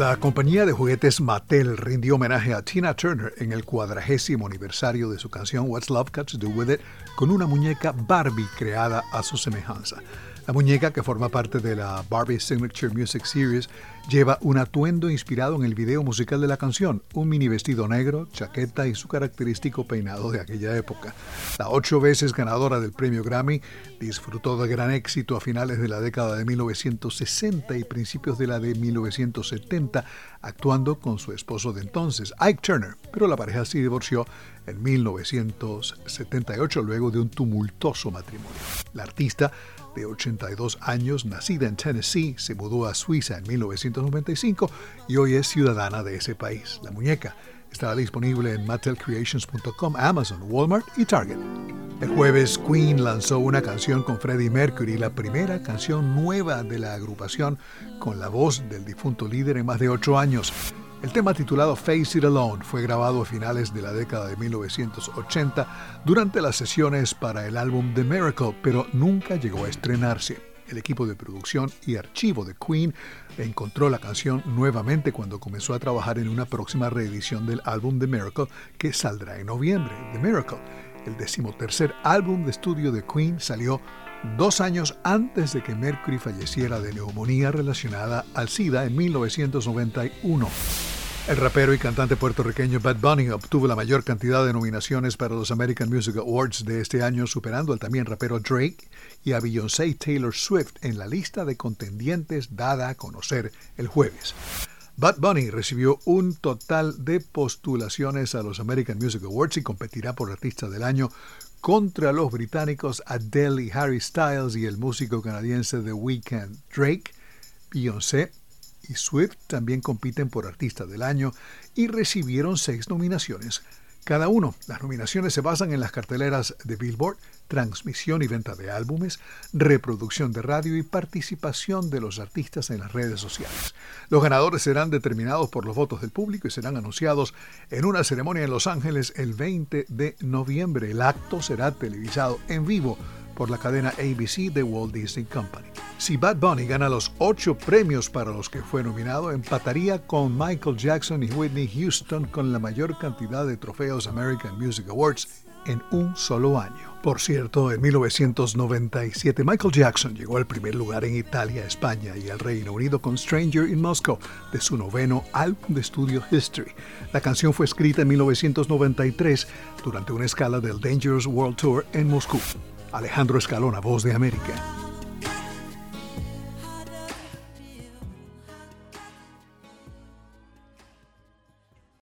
La compañía de juguetes Mattel rindió homenaje a Tina Turner en el cuadragésimo aniversario de su canción What's Love Got to Do With It con una muñeca Barbie creada a su semejanza. La muñeca, que forma parte de la Barbie Signature Music Series, lleva un atuendo inspirado en el video musical de la canción, un mini vestido negro, chaqueta y su característico peinado de aquella época. La ocho veces ganadora del premio Grammy disfrutó de gran éxito a finales de la década de 1960 y principios de la de 1970, actuando con su esposo de entonces, Ike Turner, pero la pareja se divorció en 1978 luego de un tumultuoso matrimonio. La artista de 82 años, nacida en Tennessee, se mudó a Suiza en 1995 y hoy es ciudadana de ese país. La muñeca estará disponible en mattelcreations.com, Amazon, Walmart y Target. El jueves Queen lanzó una canción con Freddie Mercury, la primera canción nueva de la agrupación con la voz del difunto líder en más de ocho años. El tema titulado Face It Alone fue grabado a finales de la década de 1980 durante las sesiones para el álbum The Miracle, pero nunca llegó a estrenarse. El equipo de producción y archivo de Queen encontró la canción nuevamente cuando comenzó a trabajar en una próxima reedición del álbum The Miracle que saldrá en noviembre. The Miracle, el decimotercer álbum de estudio de Queen, salió dos años antes de que Mercury falleciera de neumonía relacionada al SIDA en 1991. El rapero y cantante puertorriqueño Bad Bunny obtuvo la mayor cantidad de nominaciones para los American Music Awards de este año, superando al también rapero Drake y a Beyoncé y Taylor Swift en la lista de contendientes dada a conocer el jueves. Bad Bunny recibió un total de postulaciones a los American Music Awards y competirá por Artista del Año contra los británicos Adele y Harry Styles y el músico canadiense The Weeknd. Drake, Beyoncé y Swift también compiten por Artista del Año y recibieron seis nominaciones cada uno. Las nominaciones se basan en las carteleras de Billboard, transmisión y venta de álbumes, reproducción de radio y participación de los artistas en las redes sociales. Los ganadores serán determinados por los votos del público y serán anunciados en una ceremonia en Los Ángeles el 20 de noviembre. El acto será televisado en vivo por la cadena ABC de Walt Disney Company. Si Bad Bunny gana los ocho premios para los que fue nominado, empataría con Michael Jackson y Whitney Houston con la mayor cantidad de trofeos American Music Awards en un solo año. Por cierto, en 1997 Michael Jackson llegó al primer lugar en Italia, España y el Reino Unido con Stranger in Moscow de su noveno álbum de estudio History. La canción fue escrita en 1993 durante una escala del Dangerous World Tour en Moscú. Alejandro Escalona, Voz de América.